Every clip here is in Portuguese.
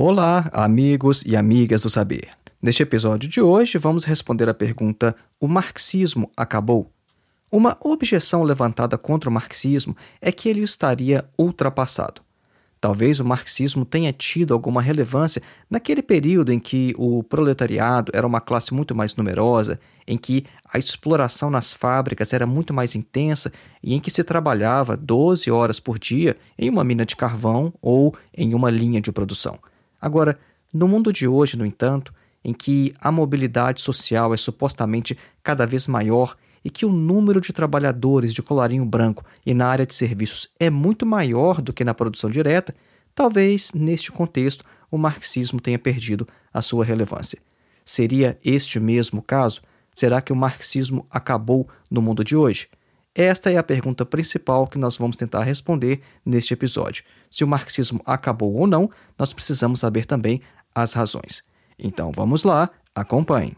Olá, amigos e amigas do saber. Neste episódio de hoje, vamos responder a pergunta: O marxismo acabou? Uma objeção levantada contra o marxismo é que ele estaria ultrapassado. Talvez o marxismo tenha tido alguma relevância naquele período em que o proletariado era uma classe muito mais numerosa, em que a exploração nas fábricas era muito mais intensa e em que se trabalhava 12 horas por dia em uma mina de carvão ou em uma linha de produção. Agora, no mundo de hoje, no entanto, em que a mobilidade social é supostamente cada vez maior e que o número de trabalhadores de colarinho branco e na área de serviços é muito maior do que na produção direta, talvez neste contexto o marxismo tenha perdido a sua relevância. Seria este mesmo caso? Será que o marxismo acabou no mundo de hoje? Esta é a pergunta principal que nós vamos tentar responder neste episódio. Se o marxismo acabou ou não, nós precisamos saber também as razões. Então vamos lá, acompanhe.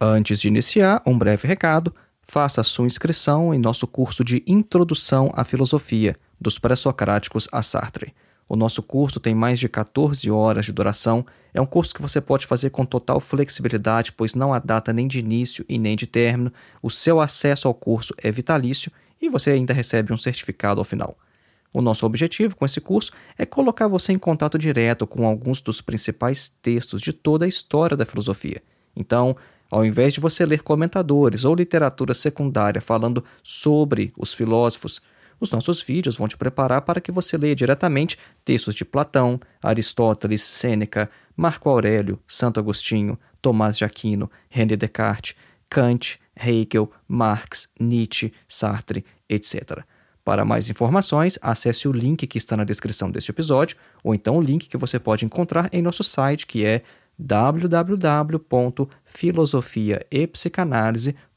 Antes de iniciar, um breve recado: faça sua inscrição em nosso curso de Introdução à Filosofia, dos Pré-Socráticos a Sartre. O nosso curso tem mais de 14 horas de duração. É um curso que você pode fazer com total flexibilidade, pois não há data nem de início e nem de término. O seu acesso ao curso é vitalício e você ainda recebe um certificado ao final. O nosso objetivo com esse curso é colocar você em contato direto com alguns dos principais textos de toda a história da filosofia. Então, ao invés de você ler comentadores ou literatura secundária falando sobre os filósofos, os nossos vídeos vão te preparar para que você leia diretamente textos de Platão, Aristóteles, Sêneca, Marco Aurélio, Santo Agostinho, Tomás de Aquino, René Descartes, Kant, Hegel, Marx, Nietzsche, Sartre, etc. Para mais informações, acesse o link que está na descrição deste episódio, ou então o link que você pode encontrar em nosso site, que é www.filosofiaepsicanalise.com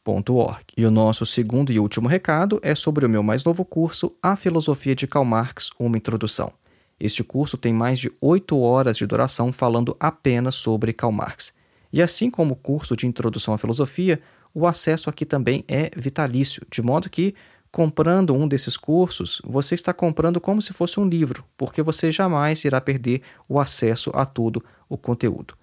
e o nosso segundo e último recado é sobre o meu mais novo curso, A Filosofia de Karl Marx, uma introdução. Este curso tem mais de oito horas de duração falando apenas sobre Karl Marx. E assim como o curso de introdução à filosofia, o acesso aqui também é vitalício, de modo que, comprando um desses cursos, você está comprando como se fosse um livro, porque você jamais irá perder o acesso a todo o conteúdo.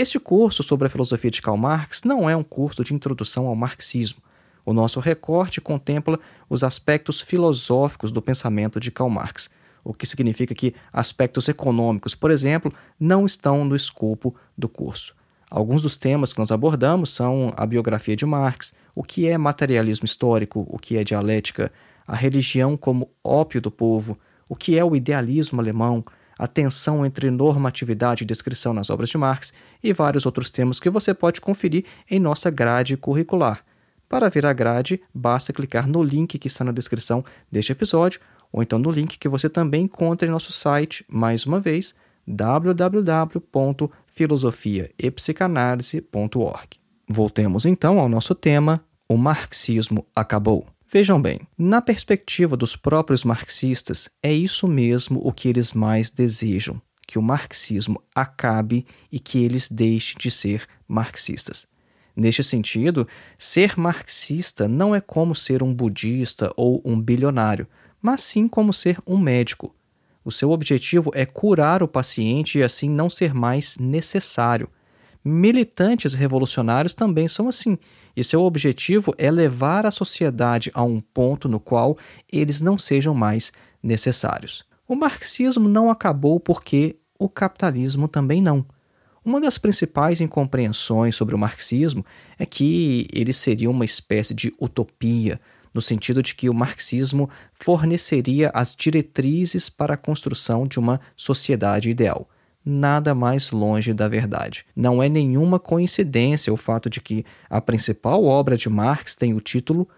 Este curso sobre a filosofia de Karl Marx não é um curso de introdução ao marxismo. O nosso recorte contempla os aspectos filosóficos do pensamento de Karl Marx, o que significa que aspectos econômicos, por exemplo, não estão no escopo do curso. Alguns dos temas que nós abordamos são a biografia de Marx, o que é materialismo histórico, o que é dialética, a religião como ópio do povo, o que é o idealismo alemão, a tensão entre normatividade e descrição nas obras de Marx e vários outros temas que você pode conferir em nossa grade curricular. Para ver a grade, basta clicar no link que está na descrição deste episódio ou então no link que você também encontra em nosso site, mais uma vez, www.filosofiaepsicanalise.org. Voltemos então ao nosso tema: o marxismo acabou. Vejam bem, na perspectiva dos próprios marxistas, é isso mesmo o que eles mais desejam: que o marxismo acabe e que eles deixem de ser marxistas. Neste sentido, ser marxista não é como ser um budista ou um bilionário, mas sim como ser um médico. O seu objetivo é curar o paciente e assim não ser mais necessário. Militantes revolucionários também são assim e seu objetivo é levar a sociedade a um ponto no qual eles não sejam mais necessários. O marxismo não acabou porque o capitalismo também não. Uma das principais incompreensões sobre o marxismo é que ele seria uma espécie de utopia, no sentido de que o marxismo forneceria as diretrizes para a construção de uma sociedade ideal. Nada mais longe da verdade. Não é nenhuma coincidência o fato de que a principal obra de Marx tem o título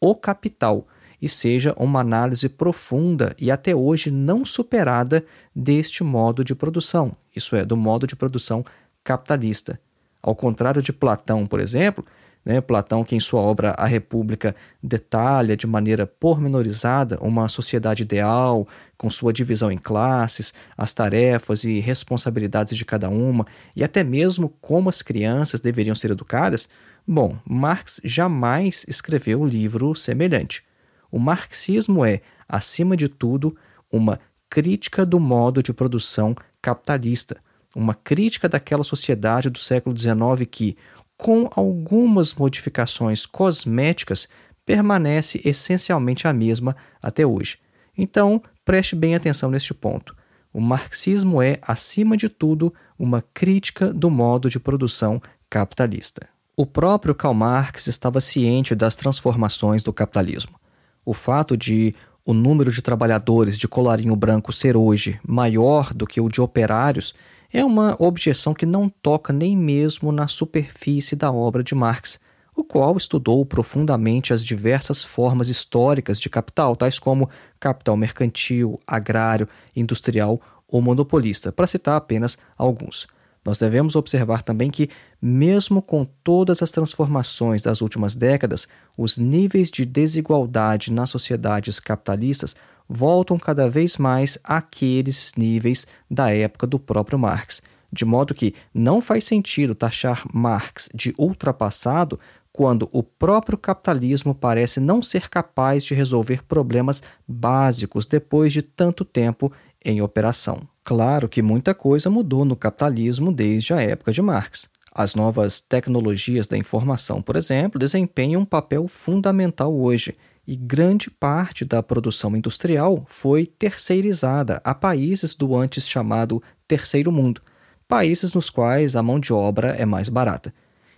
O Capital e seja uma análise profunda e até hoje não superada deste modo de produção, isso é, do modo de produção capitalista. Ao contrário de Platão, por exemplo, né, Platão, que em sua obra A República detalha de maneira pormenorizada uma sociedade ideal, com sua divisão em classes, as tarefas e responsabilidades de cada uma, e até mesmo como as crianças deveriam ser educadas, bom, Marx jamais escreveu um livro semelhante. O marxismo é, acima de tudo, uma crítica do modo de produção capitalista, uma crítica daquela sociedade do século XIX que, com algumas modificações cosméticas, permanece essencialmente a mesma até hoje. Então, preste bem atenção neste ponto. O marxismo é, acima de tudo, uma crítica do modo de produção capitalista. O próprio Karl Marx estava ciente das transformações do capitalismo. O fato de o número de trabalhadores de colarinho branco ser hoje maior do que o de operários é uma objeção que não toca nem mesmo na superfície da obra de Marx, o qual estudou profundamente as diversas formas históricas de capital, tais como capital mercantil, agrário, industrial ou monopolista, para citar apenas alguns. Nós devemos observar também que, mesmo com todas as transformações das últimas décadas, os níveis de desigualdade nas sociedades capitalistas voltam cada vez mais àqueles níveis da época do próprio Marx. De modo que não faz sentido taxar Marx de ultrapassado quando o próprio capitalismo parece não ser capaz de resolver problemas básicos depois de tanto tempo em operação. Claro que muita coisa mudou no capitalismo desde a época de Marx. As novas tecnologias da informação, por exemplo, desempenham um papel fundamental hoje, e grande parte da produção industrial foi terceirizada a países do antes chamado Terceiro Mundo, países nos quais a mão de obra é mais barata.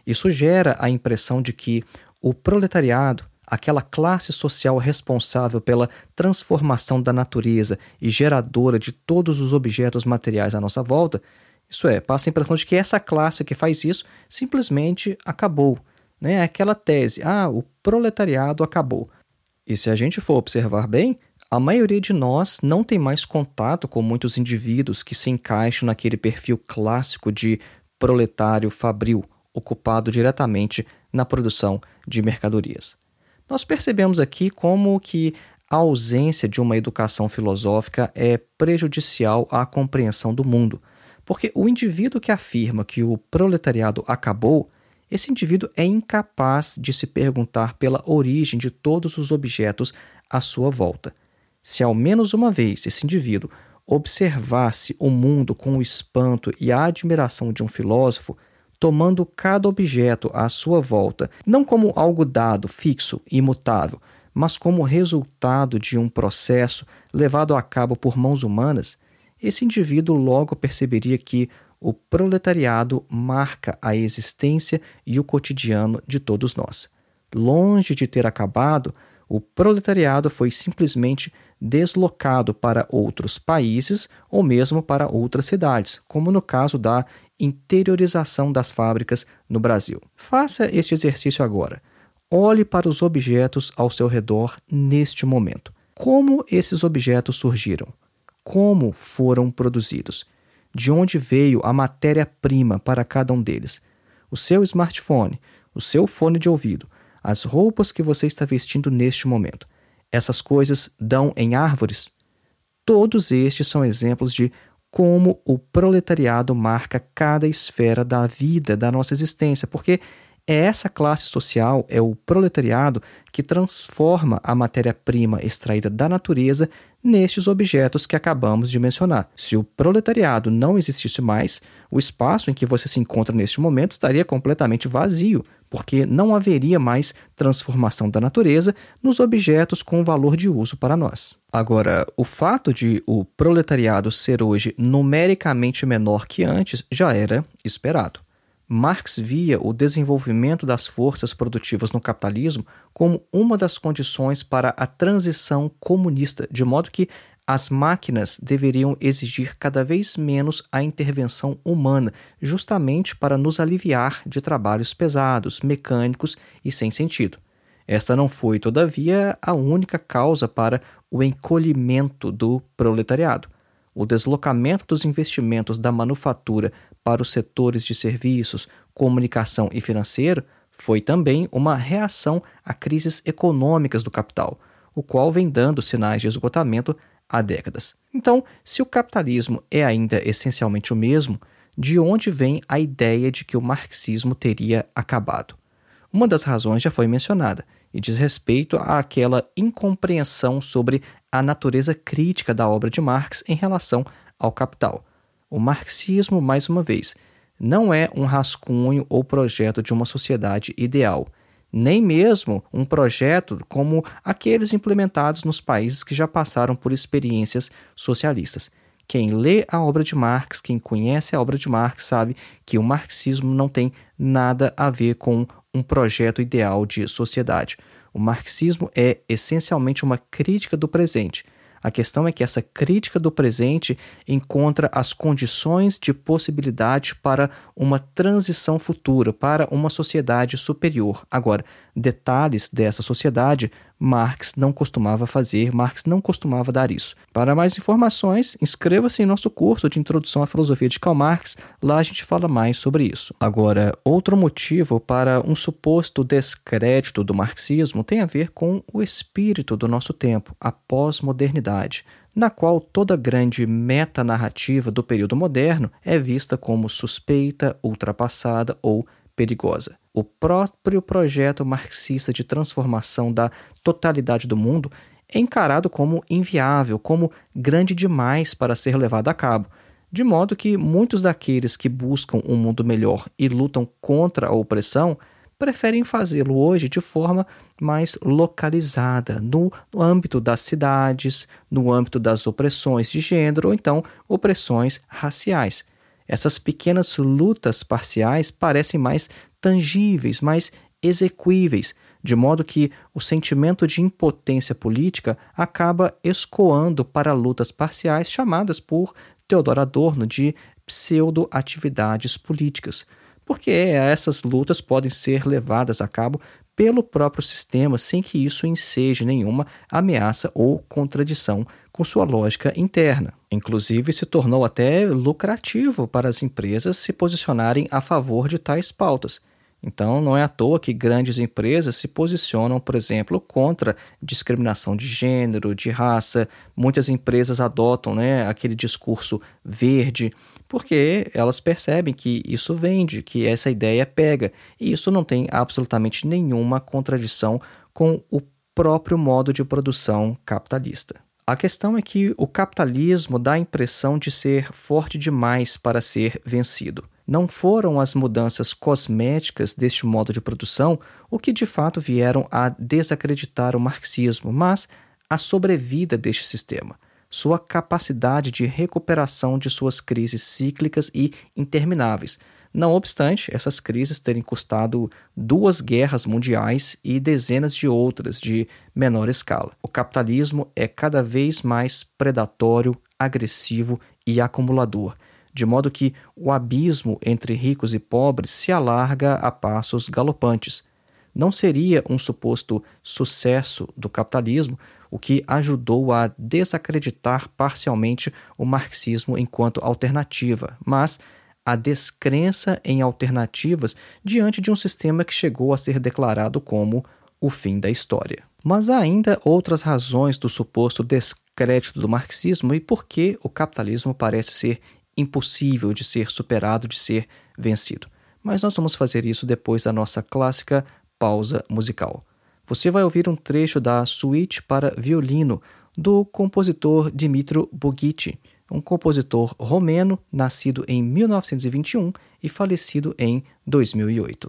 Isso gera a impressão de que o proletariado aquela classe social responsável pela transformação da natureza e geradora de todos os objetos materiais à nossa volta, isso é, passa a impressão de que essa classe que faz isso simplesmente acabou. Né? Aquela tese, ah, o proletariado acabou. E se a gente for observar bem, a maioria de nós não tem mais contato com muitos indivíduos que se encaixam naquele perfil clássico de proletário fabril, ocupado diretamente na produção de mercadorias. Nós percebemos aqui como que a ausência de uma educação filosófica é prejudicial à compreensão do mundo, porque o indivíduo que afirma que o proletariado acabou, esse indivíduo é incapaz de se perguntar pela origem de todos os objetos à sua volta. Se ao menos uma vez esse indivíduo observasse o mundo com o espanto e a admiração de um filósofo, tomando cada objeto à sua volta, não como algo dado, fixo, imutável, mas como resultado de um processo levado a cabo por mãos humanas, esse indivíduo logo perceberia que o proletariado marca a existência e o cotidiano de todos nós. Longe de ter acabado, o proletariado foi simplesmente deslocado para outros países ou mesmo para outras cidades, como no caso da interiorização das fábricas no Brasil. Faça este exercício agora. Olhe para os objetos ao seu redor neste momento. Como esses objetos surgiram? Como foram produzidos? De onde veio a matéria-prima para cada um deles? O seu smartphone, o seu fone de ouvido, as roupas que você está vestindo neste momento. Essas coisas dão em árvores? Todos estes são exemplos de como o proletariado marca cada esfera da vida, da nossa existência, porque é essa classe social, é o proletariado, que transforma a matéria-prima extraída da natureza nestes objetos que acabamos de mencionar. Se o proletariado não existisse mais, o espaço em que você se encontra neste momento estaria completamente vazio, porque não haveria mais transformação da natureza nos objetos com valor de uso para nós. Agora, o fato de o proletariado ser hoje numericamente menor que antes já era esperado. Marx via o desenvolvimento das forças produtivas no capitalismo como uma das condições para a transição comunista, de modo que as máquinas deveriam exigir cada vez menos a intervenção humana, justamente para nos aliviar de trabalhos pesados, mecânicos e sem sentido. Esta não foi, todavia, a única causa para o encolhimento do proletariado. O deslocamento dos investimentos da manufatura para os setores de serviços, comunicação e financeiro foi também uma reação a crises econômicas do capital, o qual vem dando sinais de esgotamento há décadas. Então, se o capitalismo é ainda essencialmente o mesmo, de onde vem a ideia de que o marxismo teria acabado? Uma das razões já foi mencionada e diz respeito àquela incompreensão sobre a natureza crítica da obra de Marx em relação ao capital. O marxismo, mais uma vez, não é um rascunho ou projeto de uma sociedade ideal, nem mesmo um projeto como aqueles implementados nos países que já passaram por experiências socialistas. Quem lê a obra de Marx, quem conhece a obra de Marx, sabe que o marxismo não tem nada a ver com um projeto ideal de sociedade. O marxismo é essencialmente uma crítica do presente. A questão é que essa crítica do presente encontra as condições de possibilidade para uma transição futura, para uma sociedade superior. Agora, detalhes dessa sociedade Marx não costumava fazer, Marx não costumava dar isso. Para mais informações, inscreva-se em nosso curso de Introdução à Filosofia de Karl Marx, lá a gente fala mais sobre isso. Agora, outro motivo para um suposto descrédito do marxismo tem a ver com o espírito do nosso tempo, a pós-modernidade na qual toda grande metanarrativa do período moderno é vista como suspeita, ultrapassada ou perigosa. O próprio projeto marxista de transformação da totalidade do mundo é encarado como inviável, como grande demais para ser levado a cabo, de modo que muitos daqueles que buscam um mundo melhor e lutam contra a opressão preferem fazê-lo hoje de forma mais localizada, no, no, âmbito das cidades, no âmbito das opressões de gênero ou então opressões raciais. Essas pequenas lutas parciais parecem mais tangíveis, mais execuíveis, de modo que o sentimento de impotência política acaba escoando para lutas parciais chamadas por Theodor Adorno de pseudo-atividades políticas, porque essas lutas podem ser levadas a cabo pelo próprio sistema sem que isso enseje nenhuma ameaça ou contradição com sua lógica interna. Inclusive, se tornou até lucrativo para as empresas se posicionarem a favor de tais pautas. Então, não é à toa que grandes empresas se posicionam, por exemplo, contra discriminação de gênero, de raça. Muitas empresas adotam né, aquele discurso verde, porque elas percebem que isso vende, que essa ideia pega. E isso não tem absolutamente nenhuma contradição com o próprio modo de produção capitalista. A questão é que o capitalismo dá a impressão de ser forte demais para ser vencido. Não foram as mudanças cosméticas deste modo de produção o que de fato vieram a desacreditar o marxismo, mas a sobrevida deste sistema, sua capacidade de recuperação de suas crises cíclicas e intermináveis, não obstante essas crises terem custado duas guerras mundiais e dezenas de outras de menor escala. O capitalismo é cada vez mais predatório, agressivo e acumulador, de modo que o abismo entre ricos e pobres se alarga a passos galopantes. Não seria um suposto sucesso do capitalismo o que ajudou a desacreditar parcialmente o marxismo enquanto alternativa, mas a descrença em alternativas diante de um sistema que chegou a ser declarado como o fim da história. Mas há ainda outras razões do suposto descrédito do marxismo e por que o capitalismo parece ser impossível de ser superado, de ser vencido. Mas nós vamos fazer isso depois da nossa clássica pausa musical. Você vai ouvir um trecho da Suíte para violino do compositor Dimitro Boghici um compositor romeno nascido em 1921 e falecido em 2008.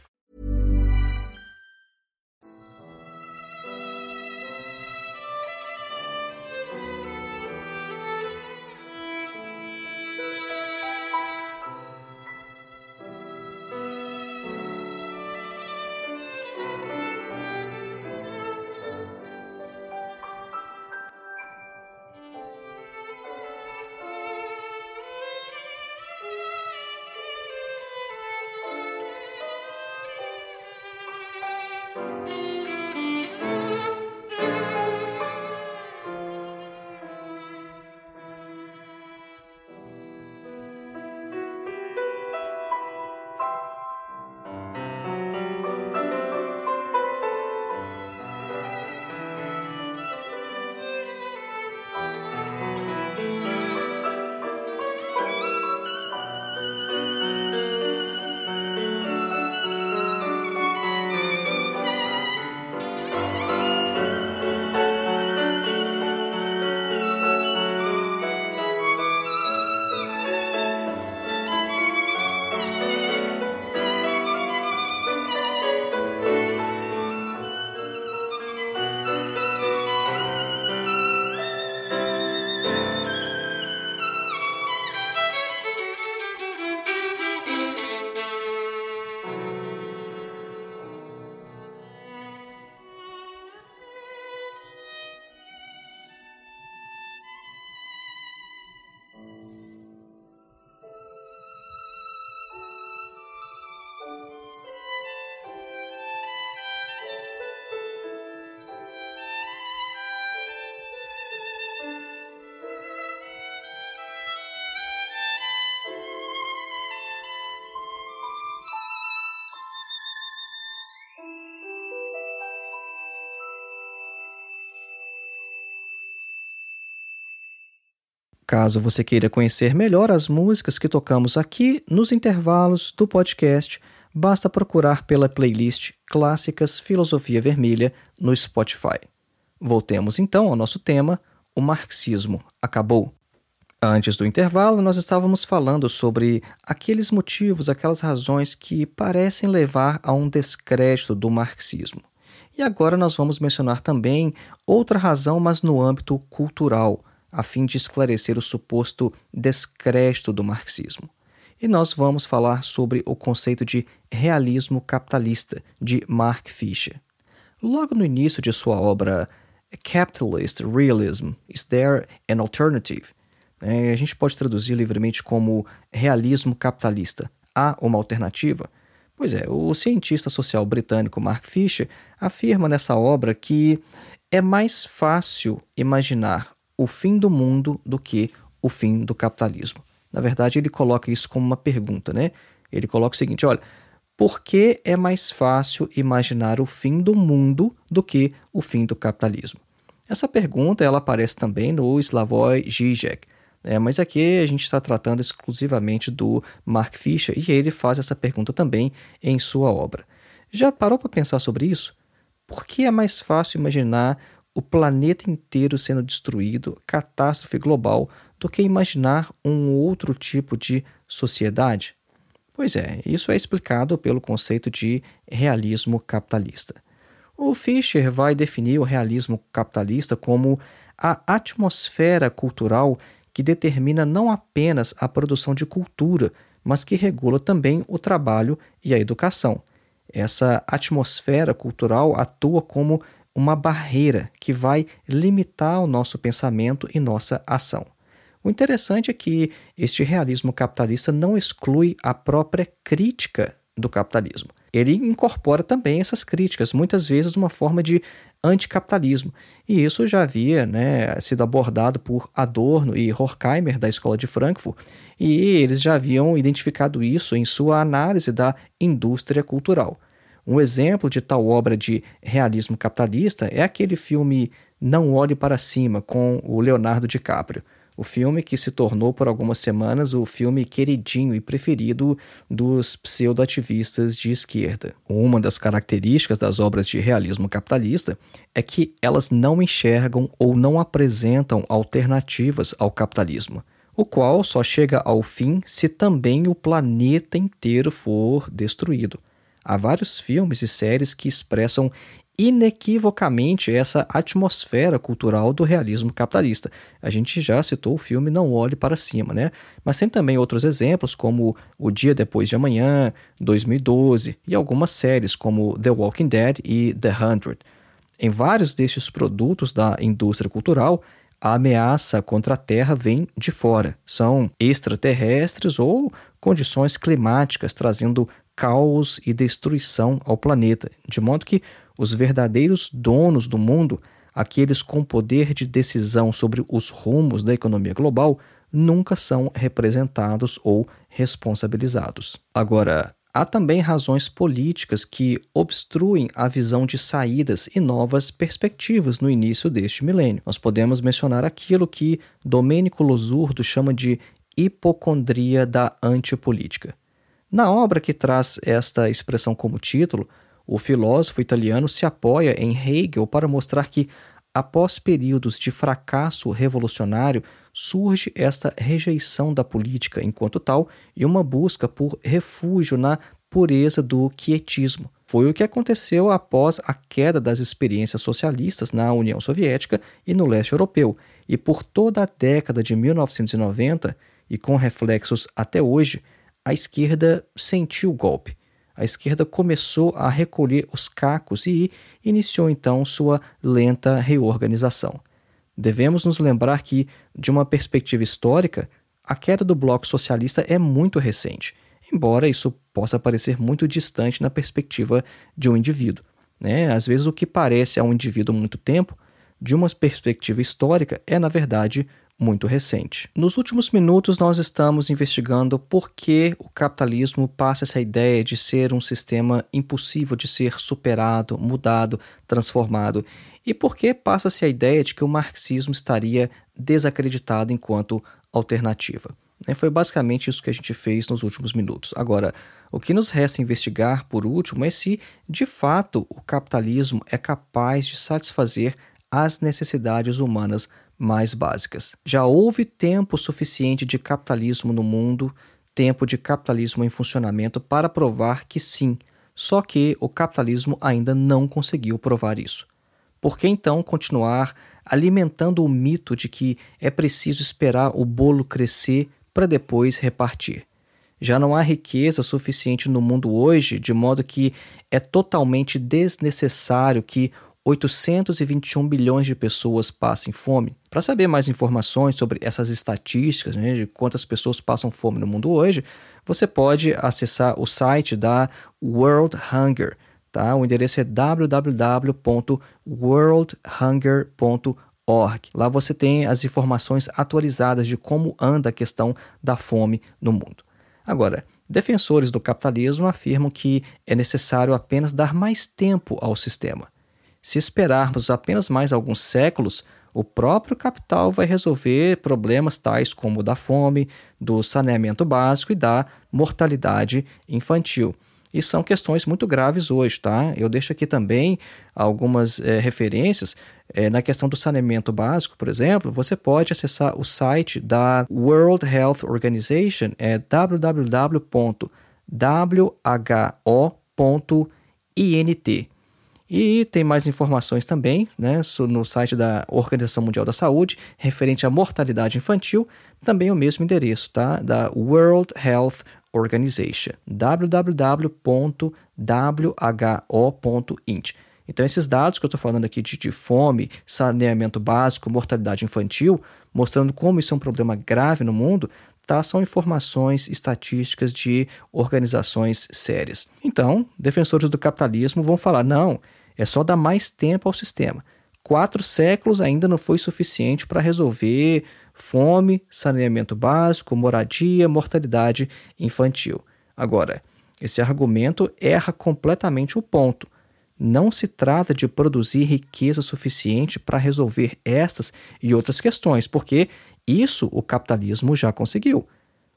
Caso você queira conhecer melhor as músicas que tocamos aqui nos intervalos do podcast, basta procurar pela playlist Clássicas Filosofia Vermelha no Spotify. Voltemos então ao nosso tema: o marxismo acabou. Antes do intervalo, nós estávamos falando sobre aqueles motivos, aquelas razões que parecem levar a um descrédito do marxismo. E agora nós vamos mencionar também outra razão, mas no âmbito cultural a fim de esclarecer o suposto descrédito do marxismo. E nós vamos falar sobre o conceito de realismo capitalista de Mark Fisher. Logo no início de sua obra Capitalist Realism, Is There an Alternative? É, a gente pode traduzir livremente como realismo capitalista. Há uma alternativa? Pois é, o cientista social britânico Mark Fisher afirma nessa obra que é mais fácil imaginar o fim do mundo do que o fim do capitalismo. Na verdade, ele coloca isso como uma pergunta, né? Ele coloca o seguinte: olha, por que é mais fácil imaginar o fim do mundo do que o fim do capitalismo? Essa pergunta ela aparece também no Slavoj Žižek, né? mas aqui a gente está tratando exclusivamente do Mark Fisher e ele faz essa pergunta também em sua obra. Já parou para pensar sobre isso? Por que é mais fácil imaginar o planeta inteiro sendo destruído, catástrofe global, do que imaginar um outro tipo de sociedade? Pois é, isso é explicado pelo conceito de realismo capitalista. O Fischer vai definir o realismo capitalista como a atmosfera cultural que determina não apenas a produção de cultura, mas que regula também o trabalho e a educação. Essa atmosfera cultural atua como uma barreira que vai limitar o nosso pensamento e nossa ação. O interessante é que este realismo capitalista não exclui a própria crítica do capitalismo. Ele incorpora também essas críticas, muitas vezes uma forma de anticapitalismo. E isso já havia né, sido abordado por Adorno e Horkheimer, da Escola de Frankfurt, e eles já haviam identificado isso em sua análise da indústria cultural. Um exemplo de tal obra de realismo capitalista é aquele filme Não Olhe para Cima, com o Leonardo DiCaprio. O filme que se tornou por algumas semanas o filme queridinho e preferido dos pseudoativistas de esquerda. Uma das características das obras de realismo capitalista é que elas não enxergam ou não apresentam alternativas ao capitalismo, o qual só chega ao fim se também o planeta inteiro for destruído. Há vários filmes e séries que expressam inequivocamente essa atmosfera cultural do realismo capitalista. A gente já citou o filme Não Olhe para Cima, né? Mas tem também outros exemplos, como O Dia Depois de Amanhã, 2012, e algumas séries como The Walking Dead e The Hundred. Em vários destes produtos da indústria cultural, a ameaça contra a Terra vem de fora. São extraterrestres ou condições climáticas trazendo caos e destruição ao planeta, de modo que os verdadeiros donos do mundo, aqueles com poder de decisão sobre os rumos da economia global, nunca são representados ou responsabilizados. Agora, há também razões políticas que obstruem a visão de saídas e novas perspectivas no início deste milênio. Nós podemos mencionar aquilo que Domênico Losurdo chama de hipocondria da antipolítica. Na obra que traz esta expressão como título, o filósofo italiano se apoia em Hegel para mostrar que, após períodos de fracasso revolucionário, surge esta rejeição da política enquanto tal e uma busca por refúgio na pureza do quietismo. Foi o que aconteceu após a queda das experiências socialistas na União Soviética e no leste europeu, e por toda a década de 1990, e com reflexos até hoje, a esquerda sentiu o golpe a esquerda começou a recolher os cacos e iniciou então sua lenta reorganização. Devemos nos lembrar que, de uma perspectiva histórica, a queda do bloco socialista é muito recente, embora isso possa parecer muito distante na perspectiva de um indivíduo. Né? Às vezes, o que parece a um indivíduo muito tempo, de uma perspectiva histórica, é, na verdade, muito recente. Nos últimos minutos, nós estamos investigando por que o capitalismo passa essa ideia de ser um sistema impossível de ser superado, mudado, transformado, e por que passa-se a ideia de que o marxismo estaria desacreditado enquanto alternativa. Né, foi basicamente isso que a gente fez nos últimos minutos. Agora, o que nos resta investigar, por último, é se, de fato, o capitalismo é capaz de satisfazer as necessidades humanas mais básicas. Já houve tempo suficiente de capitalismo no mundo, tempo de capitalismo em funcionamento para provar que sim, só que o capitalismo ainda não conseguiu provar isso. Por que então continuar alimentando o mito de que é preciso esperar o bolo crescer para depois repartir? Já não há riqueza suficiente no mundo hoje, de modo que é totalmente desnecessário que 821 bilhões de pessoas passem fome. Para saber mais informações sobre essas estatísticas, né, de quantas pessoas passam fome no mundo hoje, você pode acessar o site da World Hunger. Tá? O endereço é www.worldhunger.org. Lá você tem as informações atualizadas de como anda a questão da fome no mundo. Agora, defensores do capitalismo afirmam que é necessário apenas dar mais tempo ao sistema. Se esperarmos apenas mais alguns séculos, o próprio capital vai resolver problemas tais como o da fome, do saneamento básico e da mortalidade infantil. E são questões muito graves hoje, tá? Eu deixo aqui também algumas é, referências. É, na questão do saneamento básico, por exemplo, você pode acessar o site da World Health Organization, é www.who.int. E tem mais informações também né, no site da Organização Mundial da Saúde, referente à mortalidade infantil, também o mesmo endereço, tá? Da World Health Organization, www.who.int. Então, esses dados que eu estou falando aqui de, de, fome, saneamento básico, mortalidade infantil, mostrando como isso é um problema grave no mundo, tá, são informações estatísticas de organizações sérias. Então, defensores do capitalismo vão falar: não, é só dar mais tempo ao sistema. Quatro séculos ainda não foi suficiente para resolver fome, saneamento básico, moradia, mortalidade infantil. Agora, esse argumento erra completamente o ponto. Não se trata de produzir riqueza suficiente para resolver estas e outras questões, porque isso o capitalismo já conseguiu.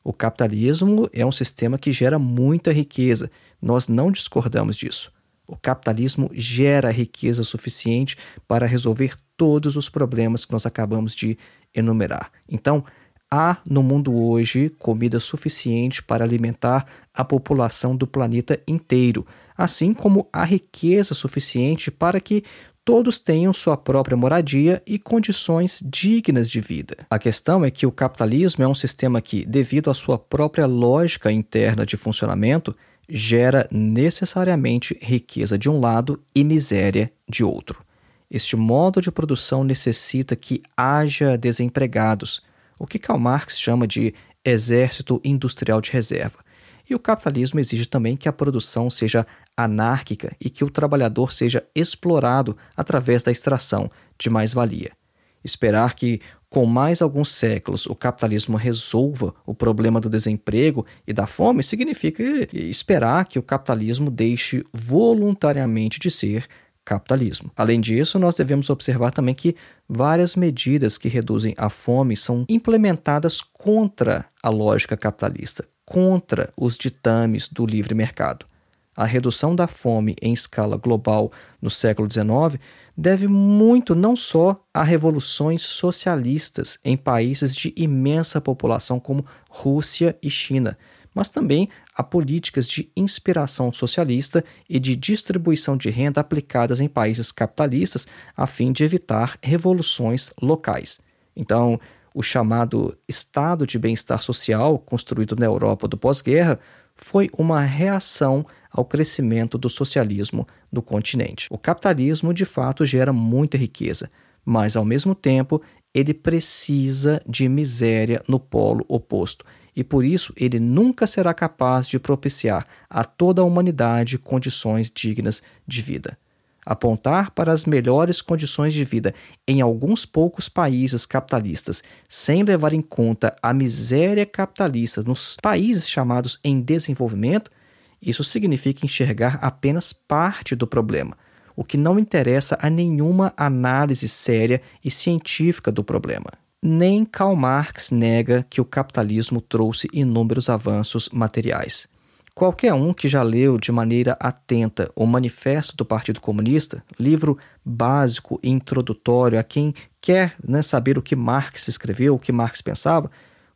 O capitalismo é um sistema que gera muita riqueza, nós não discordamos disso. O capitalismo gera riqueza suficiente para resolver todos os problemas que nós acabamos de enumerar. Então, há no mundo hoje comida suficiente para alimentar a população do planeta inteiro, assim como há riqueza suficiente para que todos tenham sua própria moradia e condições dignas de vida. A questão é que o capitalismo é um sistema que, devido à sua própria lógica interna de funcionamento, gera necessariamente riqueza de um lado e miséria de outro. Este modo de produção necessita que haja desempregados, o que Karl Marx chama de exército industrial de reserva. E o capitalismo exige também que a produção seja anárquica e que o trabalhador seja explorado através da extração de mais-valia. Esperar que, com mais alguns séculos, o capitalismo resolva o problema do desemprego e da fome significa esperar que o capitalismo deixe voluntariamente de ser capitalismo. Além disso, nós devemos observar também que várias medidas que reduzem a fome são implementadas contra a lógica capitalista, contra os ditames do livre mercado. A redução da fome em escala global no século XIX deve muito não só a revoluções socialistas em países de imensa população como Rússia e China, mas também a políticas de inspiração socialista e de distribuição de renda aplicadas em países capitalistas a fim de evitar revoluções locais. Então, o chamado Estado de Bem-Estar Social, construído na Europa do pós-guerra, foi uma reação ao crescimento do socialismo no continente. O capitalismo, de fato, gera muita riqueza, mas, ao mesmo tempo, ele precisa de miséria no polo oposto e por isso ele nunca será capaz de propiciar a toda a humanidade condições dignas de vida. Apontar para as melhores condições de vida em alguns poucos países capitalistas, sem levar em conta a miséria capitalista nos países chamados em desenvolvimento, isso significa enxergar apenas parte do problema, o que não interessa a nenhuma análise séria e científica do problema. Nem Karl Marx nega que o capitalismo trouxe inúmeros avanços materiais. Qualquer um que já leu de maneira atenta o Manifesto do Partido Comunista, livro básico e introdutório a quem quer né, saber o que Marx escreveu, o que Marx pensava,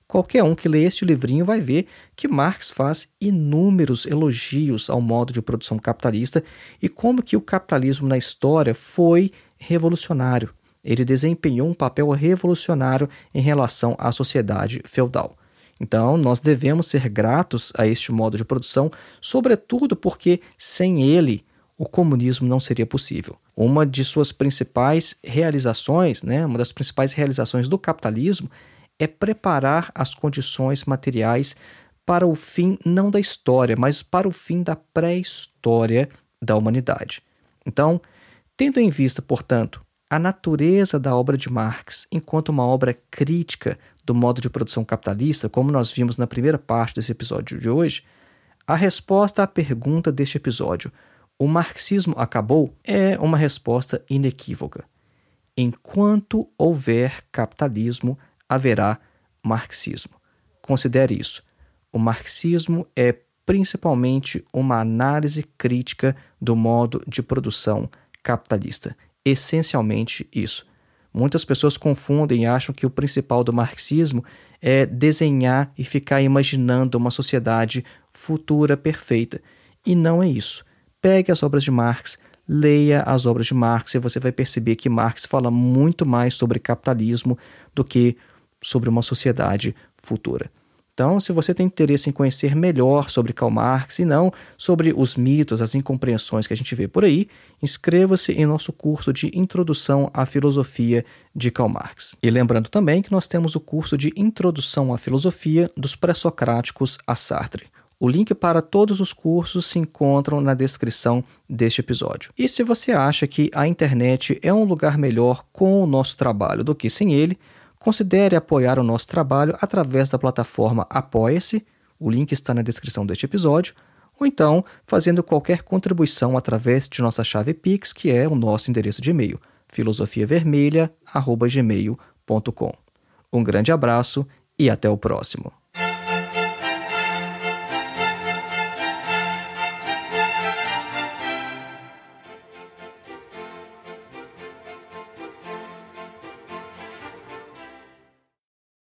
qualquer um que lê este livrinho vai ver que Marx faz inúmeros elogios ao modo de produção capitalista e como que o capitalismo na história foi revolucionário ele desempenhou um papel revolucionário em relação à sociedade feudal. Então, nós devemos ser gratos a este modo de produção, sobretudo porque sem ele o comunismo não seria possível. Uma de suas principais realizações, né, uma das principais realizações do capitalismo é preparar as condições materiais para o fim não da história, mas para o fim da pré-história da humanidade. Então, tendo em vista, portanto, a natureza da obra de Marx enquanto uma obra crítica do modo de produção capitalista, como nós vimos na primeira parte desse episódio de hoje, a resposta à pergunta deste episódio, o marxismo acabou, é uma resposta inequívoca. Enquanto houver capitalismo, haverá marxismo. Considere isso. O marxismo é principalmente uma análise crítica do modo de produção capitalista essencialmente isso. Muitas pessoas confundem e acham que o principal do marxismo é desenhar e ficar imaginando uma sociedade futura perfeita. E não é isso. Pegue as obras de Marx, leia as obras de Marx e você vai perceber que Marx fala muito mais sobre capitalismo do que sobre uma sociedade futura. Então, se você tem interesse em conhecer melhor sobre Karl Marx e não sobre os mitos, as incompreensões que a gente vê por aí, inscreva-se em nosso curso de Introdução à Filosofia de Karl Marx. E lembrando também que nós temos o curso de Introdução à Filosofia dos Pré-Socráticos a Sartre. O link para todos os cursos se encontram na descrição deste episódio. E se você acha que a internet é um lugar melhor com o nosso trabalho do que sem ele, considere apoiar o nosso trabalho através da plataforma Apoia-se, o link está na descrição deste episódio, ou então fazendo qualquer contribuição através de nossa chave Pix, que é o nosso endereço de e-mail, filosofiavermelha.gmail.com. Um grande abraço e até o próximo.